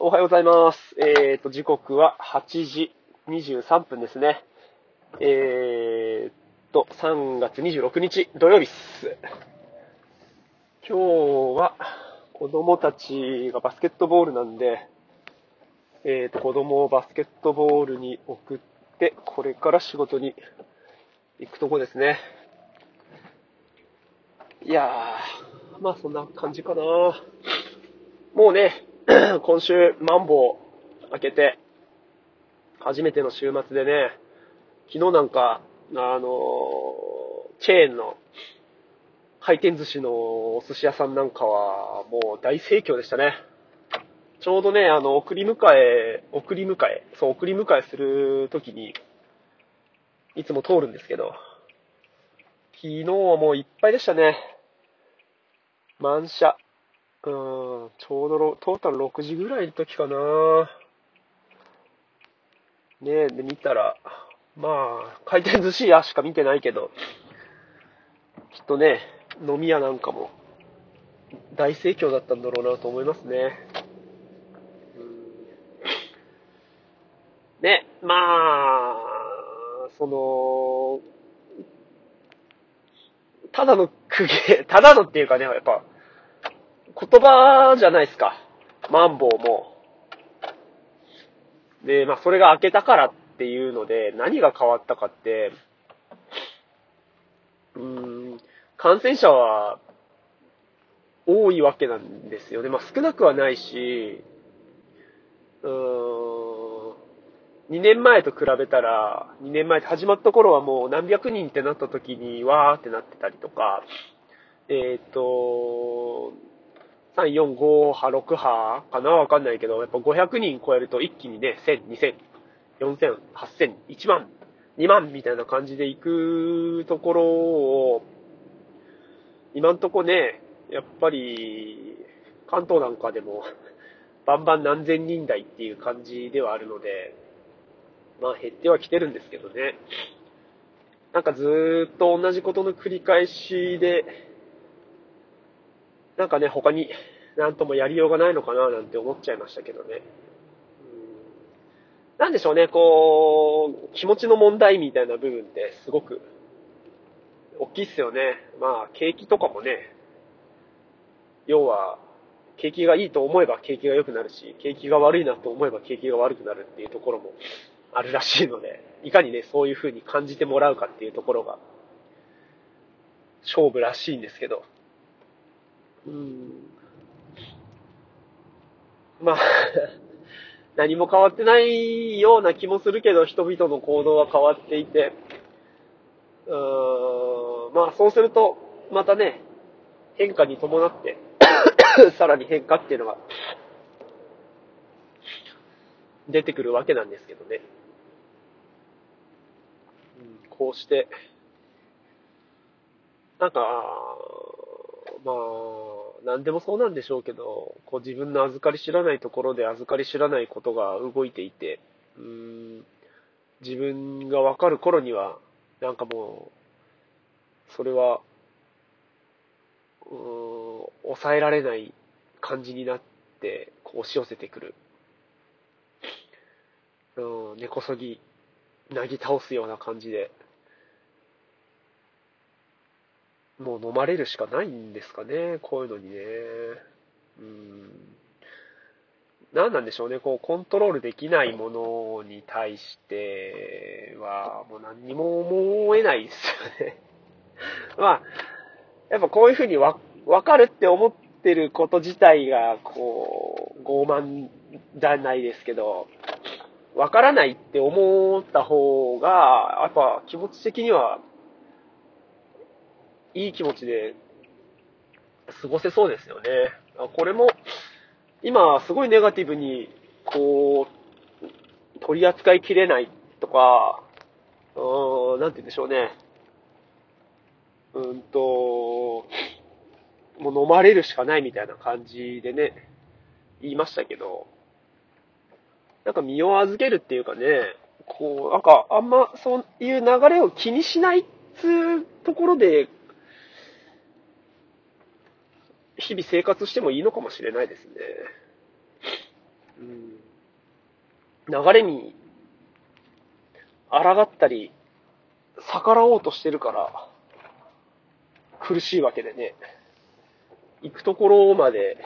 おはようございます。えーと、時刻は8時23分ですね。えーと、3月26日土曜日です。今日は子供たちがバスケットボールなんで、えーと、子供をバスケットボールに送って、これから仕事に行くとこですね。いやー、まあそんな感じかな。もうね、今週、マンボウ開けて、初めての週末でね、昨日なんか、あのーチェーンの回転寿司のお寿司屋さんなんかは、もう大盛況でしたね。ちょうどね、あの、送り迎え、送り迎え、そう、送り迎えするときに、いつも通るんですけど、昨日はもういっぱいでしたね。満車。うん、ちょうどろトータル6時ぐらいの時かな。ねえ、で見たら、まあ、回転寿司屋しか見てないけど、きっとね、飲み屋なんかも大盛況だったんだろうなと思いますね。うんね、まあ、その、ただの苦芸、ただのっていうかね、やっぱ、言葉じゃないですか。マンボウも。で、まあ、それが開けたからっていうので、何が変わったかって、うーん、感染者は多いわけなんですよね。まあ、少なくはないし、うーん、2年前と比べたら、2年前始まった頃はもう何百人ってなった時に、わーってなってたりとか、えっ、と、3、4、5波、6波かなわかんないけど、やっぱ500人超えると一気にね、1000、2000、4000、8000、1万、2万みたいな感じで行くところを、今んとこね、やっぱり、関東なんかでも、バンバン何千人台っていう感じではあるので、まあ減ってはきてるんですけどね。なんかずーっと同じことの繰り返しで、なんかね、他になんともやりようがないのかななんて思っちゃいましたけどね。うんなんでしょうね、こう、気持ちの問題みたいな部分ってすごく大きいっすよね。まあ、景気とかもね、要は、景気がいいと思えば景気が良くなるし、景気が悪いなと思えば景気が悪くなるっていうところもあるらしいので、いかにね、そういう風に感じてもらうかっていうところが、勝負らしいんですけど。うん。まあ、何も変わってないような気もするけど、人々の行動は変わっていて、うーん、まあそうすると、またね、変化に伴って、さらに変化っていうのが、出てくるわけなんですけどね。うんこうして、なんか、まあ、何でもそうなんでしょうけど、こう自分の預かり知らないところで預かり知らないことが動いていて、うーん、自分がわかる頃には、なんかもう、それは、うーん、抑えられない感じになって、こう押し寄せてくる。うん、根こそぎ、なぎ倒すような感じで、もう飲まれるしかないんですかね、こういうのにね。うん。何なんでしょうね、こう、コントロールできないものに対しては、もう何にも思えないですよね。まあ、やっぱこういうふうにわ、わかるって思ってること自体が、こう、傲慢じゃないですけど、わからないって思った方が、やっぱ気持ち的には、いい気持ちで過ごせそうですよね。あこれも、今、すごいネガティブに、こう、取り扱いきれないとか、うーん、なんて言うんでしょうね。うんと、もう飲まれるしかないみたいな感じでね、言いましたけど、なんか身を預けるっていうかね、こう、なんかあんまそういう流れを気にしないっつうところで、日々生活してもいいのかもしれないですね。うん、流れに抗ったり、逆らおうとしてるから、苦しいわけでね。行くところまで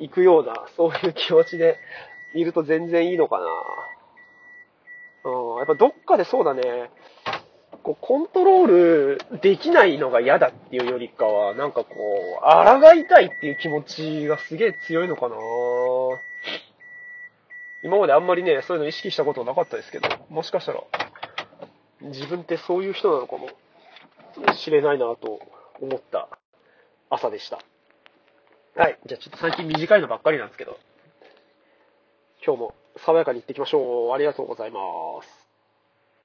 行くような、そういう気持ちでいると全然いいのかな。うん、やっぱどっかでそうだね。こう、コントロールできないのが嫌だっていうよりかは、なんかこう、抗いたいっていう気持ちがすげえ強いのかな。今まであんまりね、そういうの意識したことなかったですけど、もしかしたら、自分ってそういう人なのかもしれないなと思った朝でした。はい。じゃあちょっと最近短いのばっかりなんですけど、今日も爽やかに行ってきましょう。ありがとうございます。